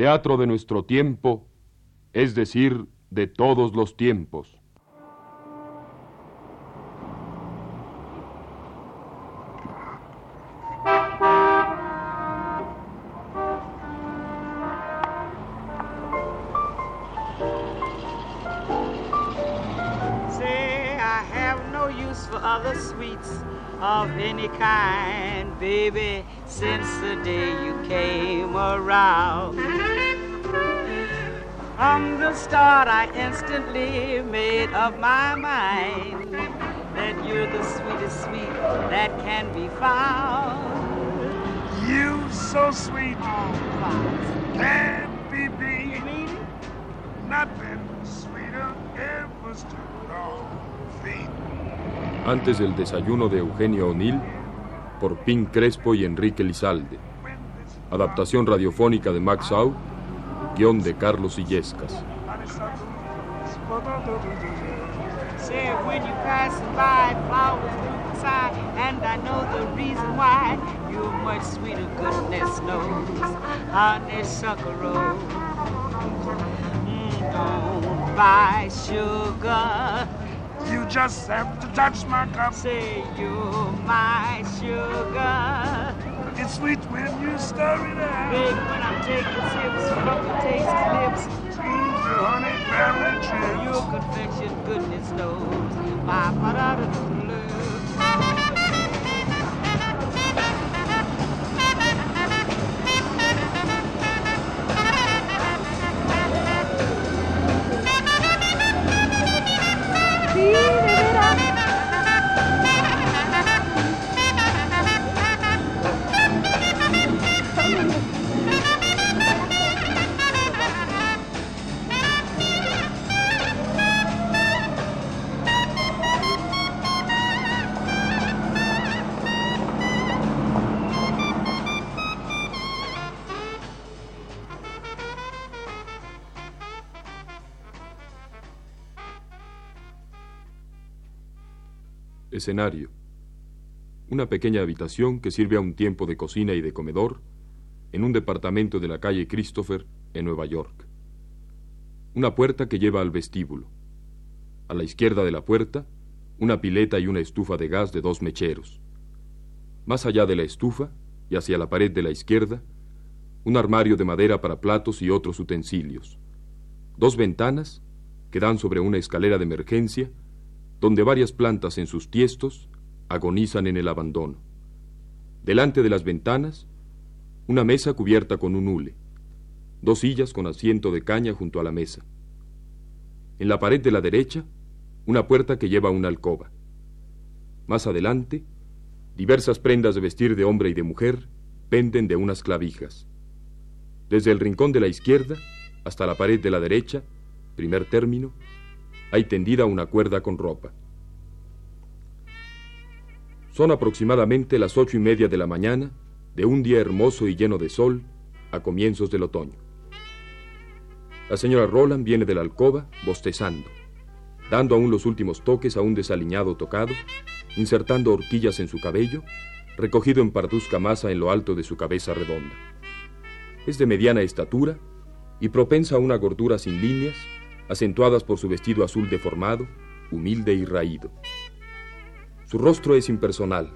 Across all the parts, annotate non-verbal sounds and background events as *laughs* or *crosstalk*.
teatro de nuestro tiempo, es decir, de todos los tiempos. of any kind, baby, since the day you came around. From the start, I instantly made up my mind that you're the sweetest sweet that can be found. You so sweet, can't be beat. Nothing sweeter ever stood on feet. Antes del desayuno de Eugenio O'Neill, por Pink Crespo y Enrique Lizalde. Adaptación radiofónica de Max Sau, guion de Carlos Illescas. When you pass by, flowers bloom beside, and I know the reason why. You're much sweeter, goodness knows, honeysuckle Mm, don't buy sugar. You just have to touch my cup. Say you're my sugar. It's sweet when you stir it up. Big when I'm taking sips from your tasty lips honey berry chips. Your confection goodness knows my da da Escenario. Una pequeña habitación que sirve a un tiempo de cocina y de comedor en un departamento de la calle Christopher, en Nueva York. Una puerta que lleva al vestíbulo. A la izquierda de la puerta, una pileta y una estufa de gas de dos mecheros. Más allá de la estufa, y hacia la pared de la izquierda, un armario de madera para platos y otros utensilios. Dos ventanas que dan sobre una escalera de emergencia donde varias plantas en sus tiestos agonizan en el abandono. Delante de las ventanas, una mesa cubierta con un hule, dos sillas con asiento de caña junto a la mesa. En la pared de la derecha, una puerta que lleva una alcoba. Más adelante, diversas prendas de vestir de hombre y de mujer penden de unas clavijas. Desde el rincón de la izquierda hasta la pared de la derecha, primer término, hay tendida una cuerda con ropa. Son aproximadamente las ocho y media de la mañana de un día hermoso y lleno de sol a comienzos del otoño. La señora Roland viene de la alcoba bostezando, dando aún los últimos toques a un desaliñado tocado, insertando horquillas en su cabello, recogido en parduzca masa en lo alto de su cabeza redonda. Es de mediana estatura y propensa a una gordura sin líneas acentuadas por su vestido azul deformado, humilde y raído. Su rostro es impersonal,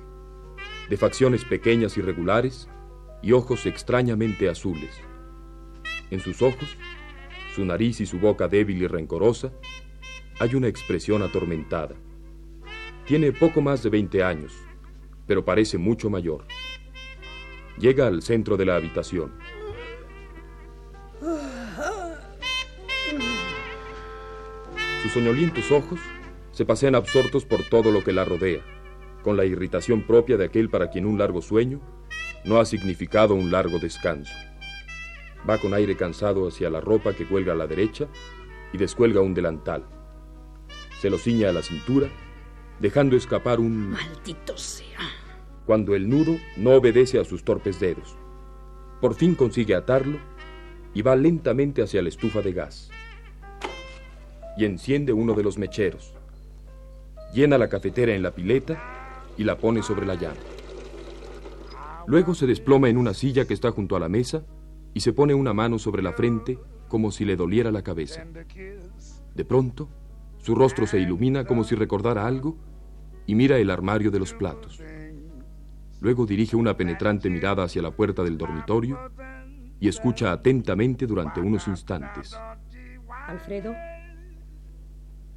de facciones pequeñas y regulares y ojos extrañamente azules. En sus ojos, su nariz y su boca débil y rencorosa, hay una expresión atormentada. Tiene poco más de 20 años, pero parece mucho mayor. Llega al centro de la habitación. Soñolientos ojos se pasean absortos por todo lo que la rodea, con la irritación propia de aquel para quien un largo sueño no ha significado un largo descanso. Va con aire cansado hacia la ropa que cuelga a la derecha y descuelga un delantal. Se lo ciña a la cintura, dejando escapar un... Maldito sea. Cuando el nudo no obedece a sus torpes dedos. Por fin consigue atarlo y va lentamente hacia la estufa de gas y enciende uno de los mecheros. Llena la cafetera en la pileta y la pone sobre la llama. Luego se desploma en una silla que está junto a la mesa y se pone una mano sobre la frente como si le doliera la cabeza. De pronto, su rostro se ilumina como si recordara algo y mira el armario de los platos. Luego dirige una penetrante mirada hacia la puerta del dormitorio y escucha atentamente durante unos instantes. Alfredo.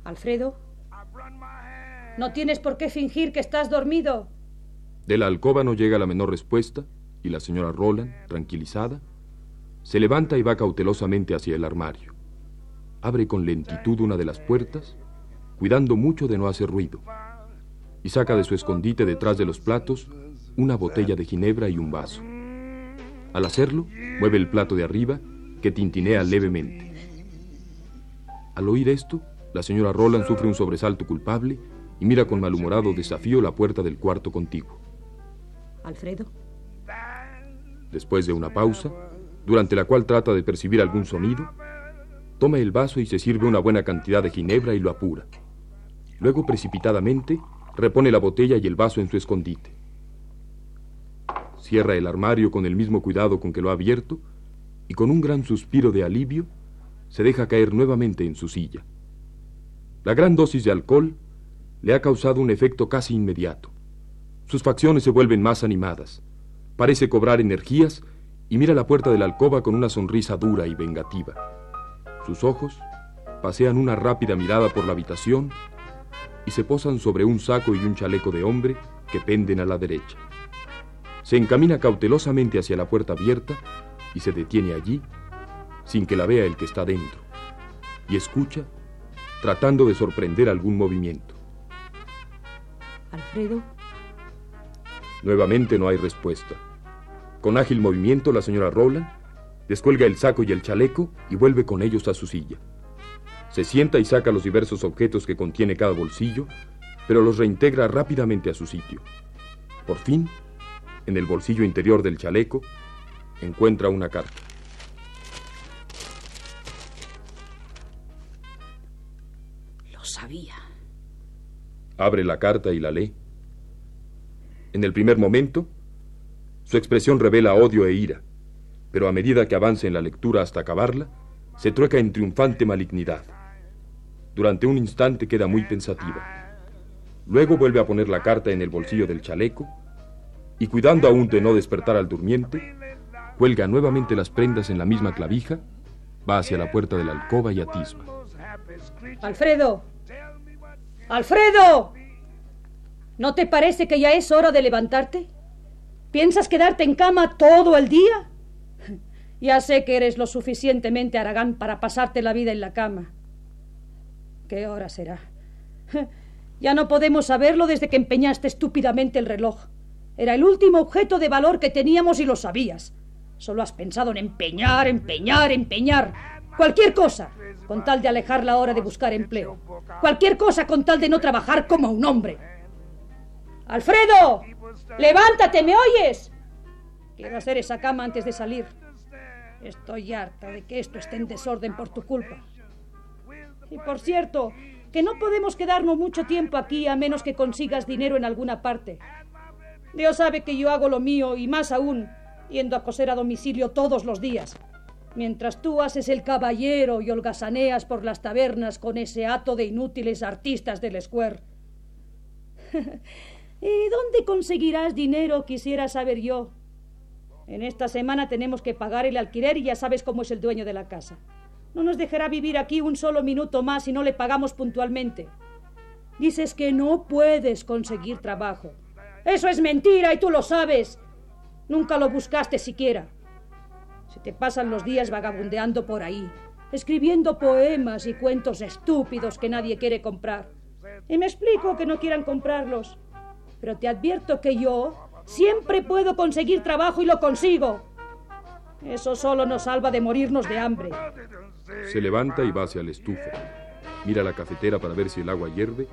Alfredo. No tienes por qué fingir que estás dormido. De la alcoba no llega la menor respuesta y la señora Roland, tranquilizada, se levanta y va cautelosamente hacia el armario. Abre con lentitud una de las puertas, cuidando mucho de no hacer ruido, y saca de su escondite detrás de los platos una botella de ginebra y un vaso. Al hacerlo, mueve el plato de arriba, que tintinea levemente. Al oír esto, la señora Roland sufre un sobresalto culpable y mira con malhumorado desafío la puerta del cuarto contiguo. Alfredo. Después de una pausa, durante la cual trata de percibir algún sonido, toma el vaso y se sirve una buena cantidad de ginebra y lo apura. Luego, precipitadamente, repone la botella y el vaso en su escondite. Cierra el armario con el mismo cuidado con que lo ha abierto y con un gran suspiro de alivio se deja caer nuevamente en su silla. La gran dosis de alcohol le ha causado un efecto casi inmediato. Sus facciones se vuelven más animadas. Parece cobrar energías y mira la puerta de la alcoba con una sonrisa dura y vengativa. Sus ojos pasean una rápida mirada por la habitación y se posan sobre un saco y un chaleco de hombre que penden a la derecha. Se encamina cautelosamente hacia la puerta abierta y se detiene allí sin que la vea el que está dentro y escucha tratando de sorprender algún movimiento. Alfredo. Nuevamente no hay respuesta. Con ágil movimiento, la señora Rowland descuelga el saco y el chaleco y vuelve con ellos a su silla. Se sienta y saca los diversos objetos que contiene cada bolsillo, pero los reintegra rápidamente a su sitio. Por fin, en el bolsillo interior del chaleco, encuentra una carta. Sabía. Abre la carta y la lee. En el primer momento, su expresión revela odio e ira, pero a medida que avance en la lectura hasta acabarla, se trueca en triunfante malignidad. Durante un instante queda muy pensativa. Luego vuelve a poner la carta en el bolsillo del chaleco y cuidando aún de no despertar al durmiente, cuelga nuevamente las prendas en la misma clavija, va hacia la puerta de la alcoba y atisba. Alfredo. Alfredo. ¿No te parece que ya es hora de levantarte? ¿Piensas quedarte en cama todo el día? *laughs* Ya sé que eres lo suficientemente aragán para pasarte la vida en la cama. ¿Qué hora será? *laughs* Ya no podemos saberlo desde que empeñaste estúpidamente el reloj. Era el último objeto de valor que teníamos y lo sabías. Solo has pensado en empeñar, empeñar, empeñar. Cualquier cosa, con tal de alejar la hora de buscar empleo. Cualquier cosa con tal de no trabajar como un hombre. Alfredo, levántate, ¿me oyes? Quiero hacer esa cama antes de salir. Estoy harta de que esto esté en desorden por tu culpa. Y por cierto, que no podemos quedarnos mucho tiempo aquí a menos que consigas dinero en alguna parte. Dios sabe que yo hago lo mío y más aún, yendo a coser a domicilio todos los días. Mientras tú haces el caballero y holgazaneas por las tabernas con ese hato de inútiles artistas del Square. *laughs* ¿Y dónde conseguirás dinero? Quisiera saber yo. En esta semana tenemos que pagar el alquiler y ya sabes cómo es el dueño de la casa. No nos dejará vivir aquí un solo minuto más si no le pagamos puntualmente. Dices que no puedes conseguir trabajo. Eso es mentira y tú lo sabes. Nunca lo buscaste siquiera. Se te pasan los días vagabundeando por ahí, escribiendo poemas y cuentos estúpidos que nadie quiere comprar. Y me explico que no quieran comprarlos. Pero te advierto que yo siempre puedo conseguir trabajo y lo consigo. Eso solo nos salva de morirnos de hambre. Se levanta y va hacia la estufa. Mira la cafetera para ver si el agua hierve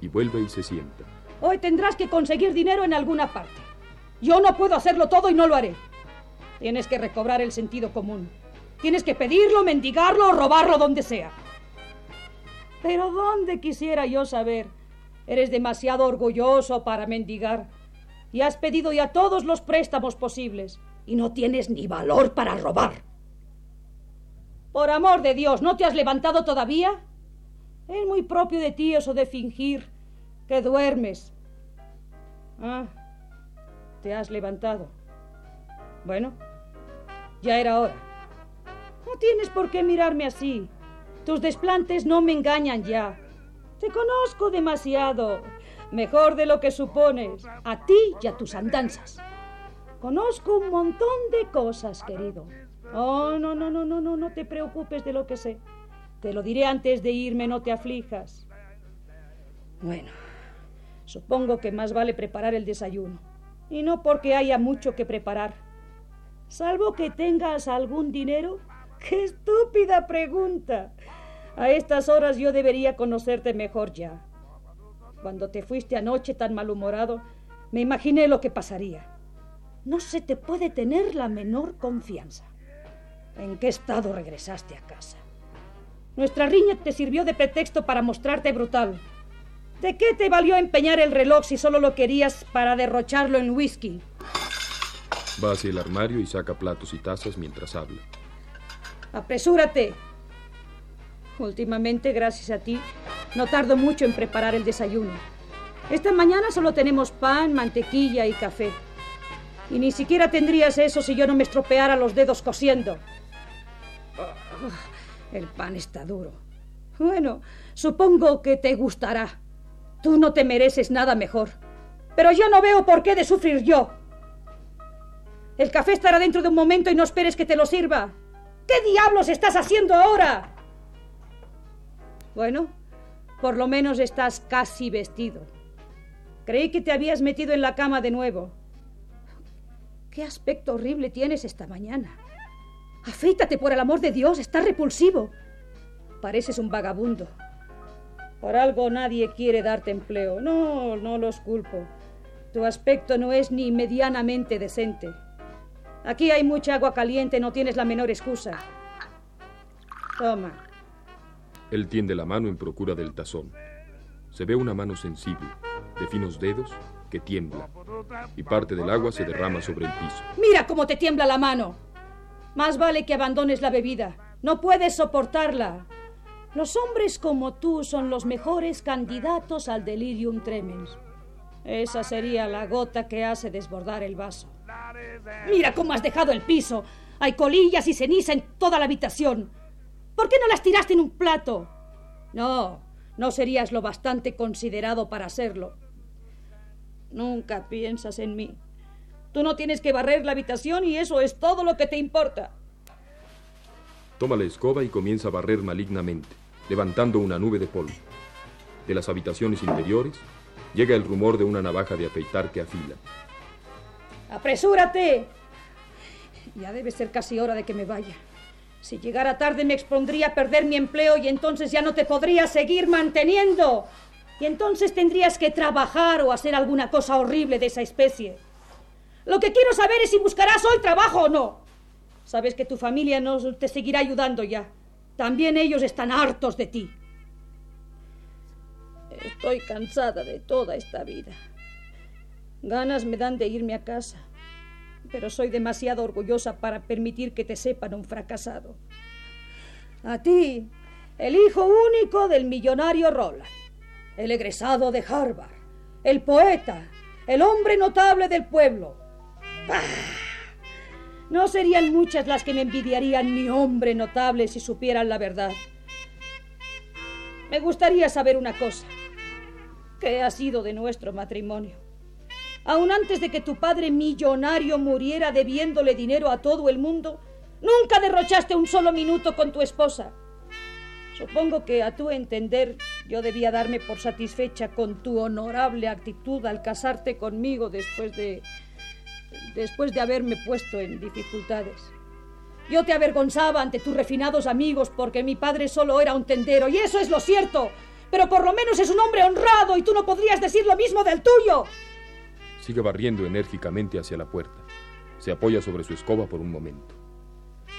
y vuelve y se sienta. Hoy tendrás que conseguir dinero en alguna parte. Yo no puedo hacerlo todo y no lo haré. Tienes que recobrar el sentido común. Tienes que pedirlo, mendigarlo o robarlo donde sea. Pero ¿dónde quisiera yo saber? Eres demasiado orgulloso para mendigar. Y has pedido ya todos los préstamos posibles. y no tienes ni valor para robar. Por amor de Dios, ¿no te has levantado todavía? Es muy propio de ti eso de fingir que duermes. Ah, te has levantado. Bueno, ya era hora. No tienes por qué mirarme así. Tus desplantes no me engañan ya. Te conozco demasiado, mejor de lo que supones, a ti y a tus andanzas. Conozco un montón de cosas, querido. Oh, no, no, no, no, no, no te preocupes de lo que sé. Te lo diré antes de irme, no te aflijas. Bueno, supongo que más vale preparar el desayuno. Y no porque haya mucho que preparar. Salvo que tengas algún dinero. *laughs* ¡Qué estúpida pregunta! A estas horas yo debería conocerte mejor ya. Cuando te fuiste anoche tan malhumorado, me imaginé lo que pasaría. No se te puede tener la menor confianza. ¿En qué estado regresaste a casa? Nuestra riña te sirvió de pretexto para mostrarte brutal. ¿De qué te valió empeñar el reloj si solo lo querías para derrocharlo en whisky? Va hacia el armario y saca platos y tazas mientras habla. Apresúrate. Últimamente, gracias a ti, no tardo mucho en preparar el desayuno. Esta mañana solo tenemos pan, mantequilla y café. Y ni siquiera tendrías eso si yo no me estropeara los dedos cosiendo. Oh, el pan está duro. Bueno, supongo que te gustará. Tú no te mereces nada mejor. Pero yo no veo por qué de sufrir yo. El café estará dentro de un momento y no esperes que te lo sirva. ¿Qué diablos estás haciendo ahora? Bueno, por lo menos estás casi vestido. Creí que te habías metido en la cama de nuevo. ¿Qué aspecto horrible tienes esta mañana? Afeítate, por el amor de Dios, estás repulsivo. Pareces un vagabundo. Por algo nadie quiere darte empleo. No, no los culpo. Tu aspecto no es ni medianamente decente. Aquí hay mucha agua caliente, no tienes la menor excusa. Toma. Él tiende la mano en procura del tazón. Se ve una mano sensible, de finos dedos, que tiembla, y parte del agua se derrama sobre el piso. Mira cómo te tiembla la mano. Más vale que abandones la bebida. No puedes soportarla. Los hombres como tú son los mejores candidatos al delirium tremens. Esa sería la gota que hace desbordar el vaso. Mira cómo has dejado el piso. Hay colillas y ceniza en toda la habitación. ¿Por qué no las tiraste en un plato? No, no serías lo bastante considerado para hacerlo. Nunca piensas en mí. Tú no tienes que barrer la habitación y eso es todo lo que te importa. Toma la escoba y comienza a barrer malignamente, levantando una nube de polvo. De las habitaciones interiores llega el rumor de una navaja de afeitar que afila. ¡Apresúrate! Ya debe ser casi hora de que me vaya. Si llegara tarde me expondría a perder mi empleo y entonces ya no te podría seguir manteniendo. Y entonces tendrías que trabajar o hacer alguna cosa horrible de esa especie. Lo que quiero saber es si buscarás hoy trabajo o no. Sabes que tu familia no te seguirá ayudando ya. También ellos están hartos de ti. Estoy cansada de toda esta vida. Ganas me dan de irme a casa, pero soy demasiado orgullosa para permitir que te sepan un fracasado. A ti, el hijo único del millonario Roland, el egresado de Harvard, el poeta, el hombre notable del pueblo. ¡Bah! No serían muchas las que me envidiarían mi hombre notable si supieran la verdad. Me gustaría saber una cosa. ¿Qué ha sido de nuestro matrimonio? Aun antes de que tu padre millonario muriera debiéndole dinero a todo el mundo, nunca derrochaste un solo minuto con tu esposa. Supongo que a tu entender yo debía darme por satisfecha con tu honorable actitud al casarte conmigo después de después de haberme puesto en dificultades. Yo te avergonzaba ante tus refinados amigos porque mi padre solo era un tendero, y eso es lo cierto. Pero por lo menos es un hombre honrado y tú no podrías decir lo mismo del tuyo. Sigue barriendo enérgicamente hacia la puerta. Se apoya sobre su escoba por un momento.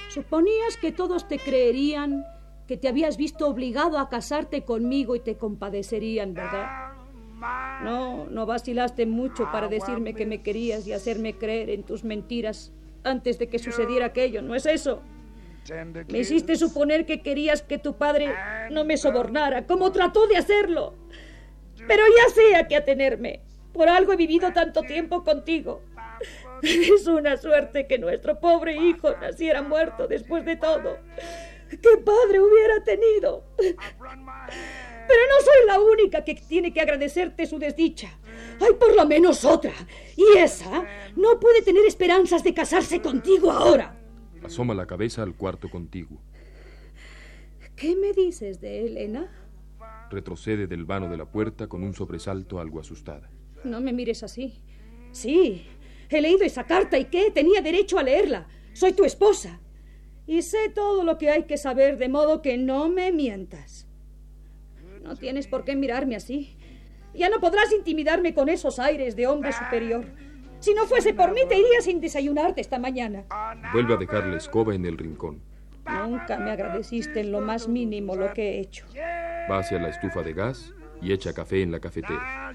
Suponías que todos te creerían que te habías visto obligado a casarte conmigo y te compadecerían, ¿verdad? No, no vacilaste mucho para decirme que me querías y hacerme creer en tus mentiras. antes de que sucediera aquello, ¿no es eso? Me hiciste suponer que querías que tu padre no me sobornara, como trató de hacerlo. Pero ya sé a qué atenerme. Por algo he vivido tanto tiempo contigo. *laughs* Es una suerte que nuestro pobre hijo naciera muerto después de todo. ¿Qué padre hubiera tenido? Pero no soy la única que tiene que agradecerte su desdicha. Hay por lo menos otra. Y esa no puede tener esperanzas de casarse contigo ahora. Asoma la cabeza al cuarto contiguo. ¿Qué me dices de Elena? Retrocede del vano de la puerta con un sobresalto algo asustada. No me mires así. Sí, he leído esa carta y qué, tenía derecho a leerla. Soy tu esposa. Y sé todo lo que hay que saber, de modo que no me mientas. No tienes por qué mirarme así. Ya no podrás intimidarme con esos aires de hombre superior. Si no fuese por mí, te iría sin desayunarte esta mañana. Vuelve a dejar la escoba en el rincón. Nunca me agradeciste en lo más mínimo lo que he hecho. Va hacia la estufa de gas y echa café en la cafetera.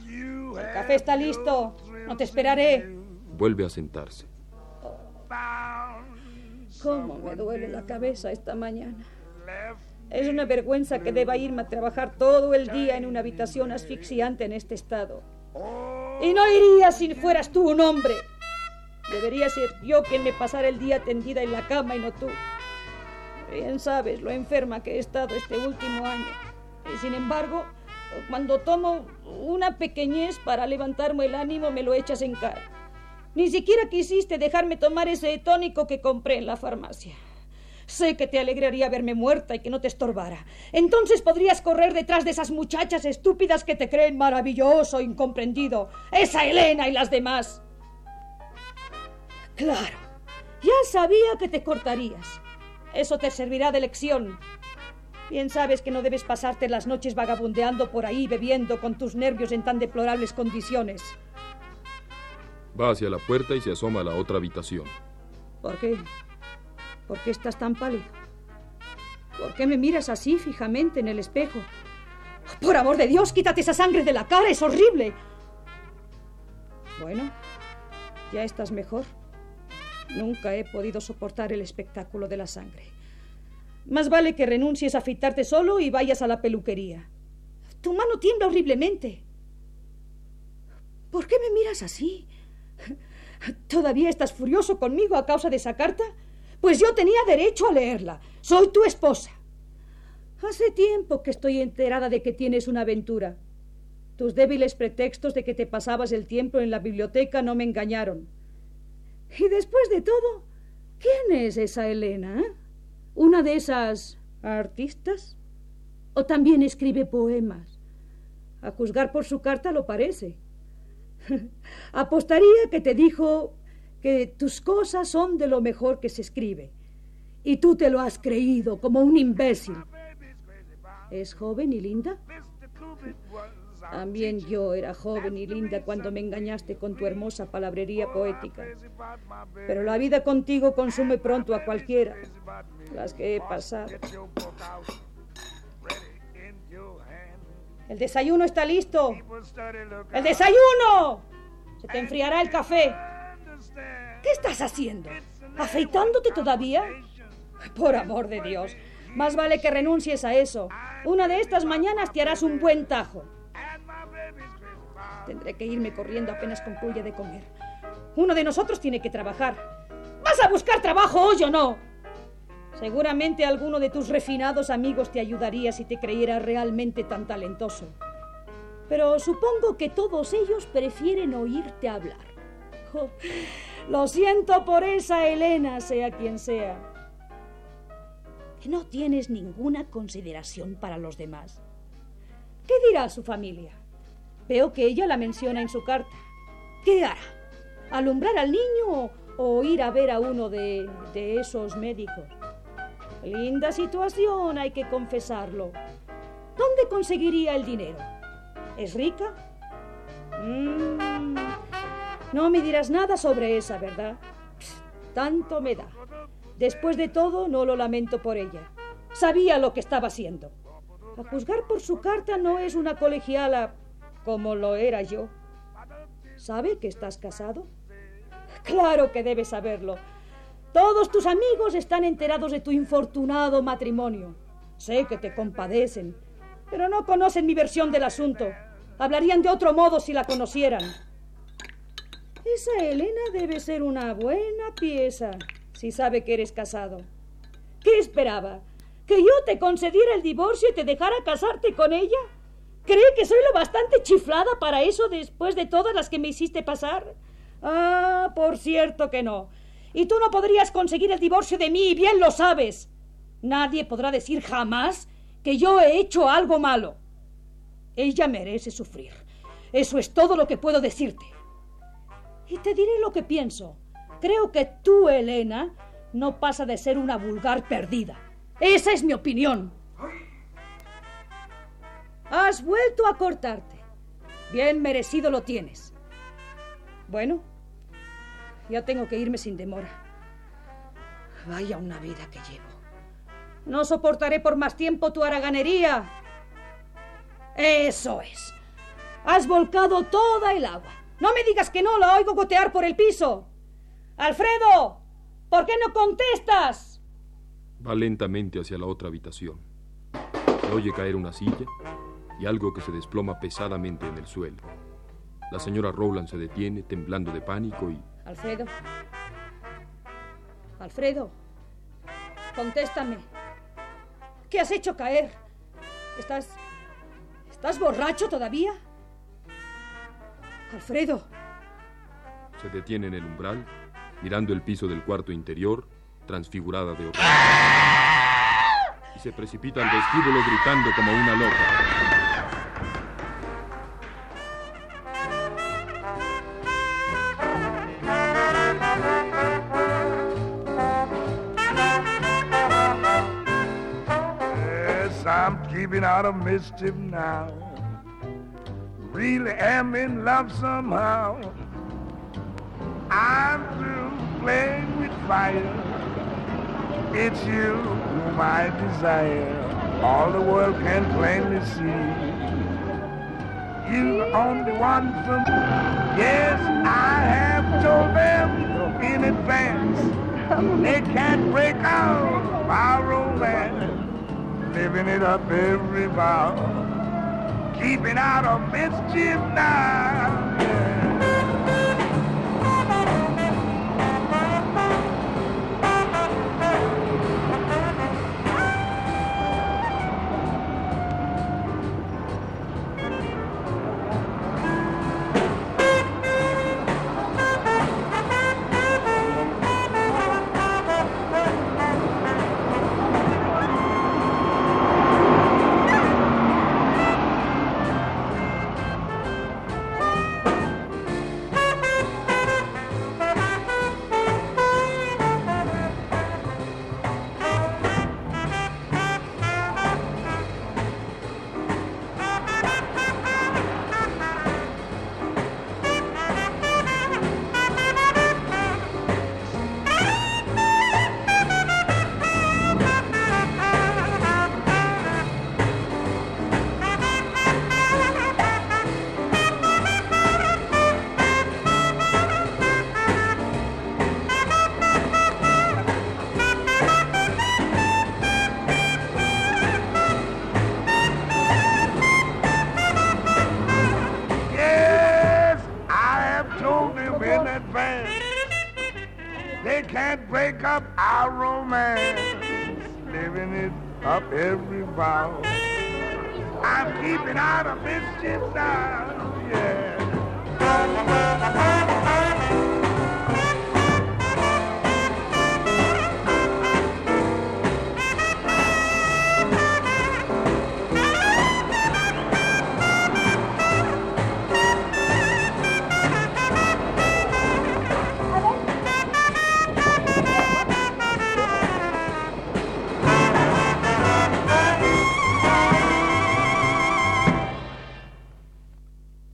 El café está listo. No te esperaré. Vuelve a sentarse. ¿Cómo me duele la cabeza esta mañana? Es una vergüenza que deba irme a trabajar todo el día en una habitación asfixiante en este estado. Y no iría si fueras tú un hombre. Debería ser yo quien me pasara el día tendida en la cama y no tú. Bien sabes lo enferma que he estado este último año. Y sin embargo, cuando tomo una pequeñez para levantarme el ánimo, me lo echas en cara. Ni siquiera quisiste dejarme tomar ese tónico que compré en la farmacia. Sé que te alegraría verme muerta y que no te estorbara. Entonces podrías correr detrás de esas muchachas estúpidas que te creen maravilloso, incomprendido. Esa Elena y las demás. Claro, ya sabía que te cortarías. Eso te servirá de lección. Bien sabes que no debes pasarte las noches vagabundeando por ahí bebiendo con tus nervios en tan deplorables condiciones. Va hacia la puerta y se asoma a la otra habitación. ¿Por qué? ¿Por qué estás tan pálido? ¿Por qué me miras así fijamente en el espejo? Por amor de Dios, quítate esa sangre de la cara, es horrible. Bueno, ya estás mejor. Nunca he podido soportar el espectáculo de la sangre. Más vale que renuncies a afeitarte solo y vayas a la peluquería. Tu mano tiembla horriblemente. ¿Por qué me miras así? ¿Todavía estás furioso conmigo a causa de esa carta? Pues yo tenía derecho a leerla. Soy tu esposa. Hace tiempo que estoy enterada de que tienes una aventura. Tus débiles pretextos de que te pasabas el tiempo en la biblioteca no me engañaron. Y después de todo, ¿quién es esa Elena? eh? ¿Una de esas artistas? ¿O también escribe poemas? A juzgar por su carta lo parece. *laughs* Apostaría que te dijo que tus cosas son de lo mejor que se escribe. Y tú te lo has creído como un imbécil. ¿Es joven y linda? También yo era joven y linda cuando me engañaste con tu hermosa palabrería poética. Pero la vida contigo consume pronto a cualquiera. Las que he pasado. El desayuno está listo. ¡El desayuno! Se te enfriará el café. ¿Qué estás haciendo? ¿Afeitándote todavía? Por amor de Dios. Más vale que renuncies a eso. Una de estas mañanas te harás un buen tajo. Tendré que irme corriendo apenas concluya de comer. Uno de nosotros tiene que trabajar. ¿Vas a buscar trabajo hoy o no? Seguramente alguno de tus refinados amigos te ayudaría si te creyera realmente tan talentoso. Pero supongo que todos ellos prefieren oírte hablar. Oh, lo siento por esa Elena, sea quien sea. Que no tienes ninguna consideración para los demás. ¿Qué dirá su familia? Veo que ella la menciona en su carta. ¿Qué hará? ¿Alumbrar al niño o, ir a ver a uno de, esos médicos? Linda situación, hay que confesarlo. ¿Dónde conseguiría el dinero? ¿Es rica? Mm, no me dirás nada sobre esa, ¿verdad? Tanto me da. Después de todo, no lo lamento por ella. Sabía lo que estaba haciendo. A juzgar por su carta, no es una colegiala como lo era yo. ¿Sabe que estás casado? Claro que debe saberlo. Todos tus amigos están enterados de tu infortunado matrimonio. Sé que te compadecen, pero no conocen mi versión del asunto. Hablarían de otro modo si la conocieran. Esa Elena debe ser una buena pieza si sabe que eres casado. ¿Qué esperaba? ¿Que yo te concediera el divorcio y te dejara casarte con ella? ¿Cree que soy lo bastante chiflada para eso después de todas las que me hiciste pasar? Ah, por cierto que no. Y tú no podrías conseguir el divorcio de mí, y bien lo sabes. Nadie podrá decir jamás que yo he hecho algo malo. Ella merece sufrir. Eso es todo lo que puedo decirte. Y te diré lo que pienso. Creo que tú, Elena, no pasa de ser una vulgar perdida. Esa es mi opinión. Has vuelto a cortarte. Bien merecido lo tienes. Bueno, ya tengo que irme sin demora. Vaya una vida que llevo. No soportaré por más tiempo tu haraganería. Eso es. Has volcado toda el agua. No me digas que no, la oigo gotear por el piso. Alfredo, ¿por qué no contestas? Va lentamente hacia la otra habitación. Se oye caer una silla y algo que se desploma pesadamente en el suelo. La señora Rowland se detiene, temblando de pánico y... Alfredo. Alfredo. Contéstame. ¿Qué has hecho caer? ¿Estás... ¿Estás borracho todavía? Alfredo. Se detiene en el umbral, mirando el piso del cuarto interior, transfigurada de horror. Y se precipita al vestíbulo gritando como una loca. Keeping out of mischief now. Really am in love somehow. I'm through playing with fire. It's you whom I desire. All the world can plainly see. You're the only one for me. Yes, I have told them in advance. *laughs* They can't break out our romance. Living it up every vow. Keeping out of mischief now.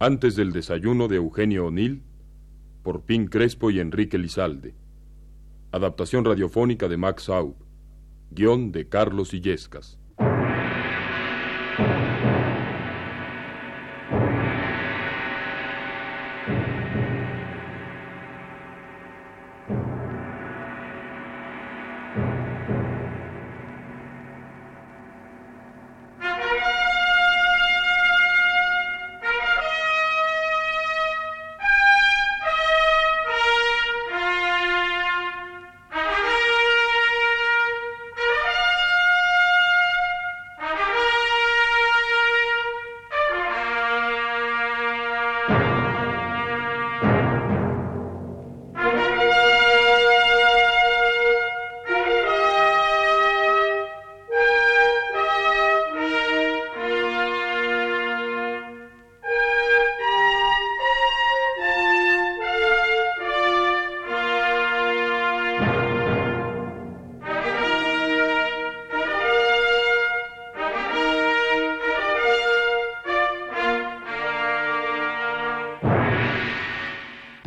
Antes del desayuno de Eugenio O'Neill, por Pin Crespo y Enrique Lizalde. Adaptación radiofónica de Max Aub. Guión de Carlos Illescas.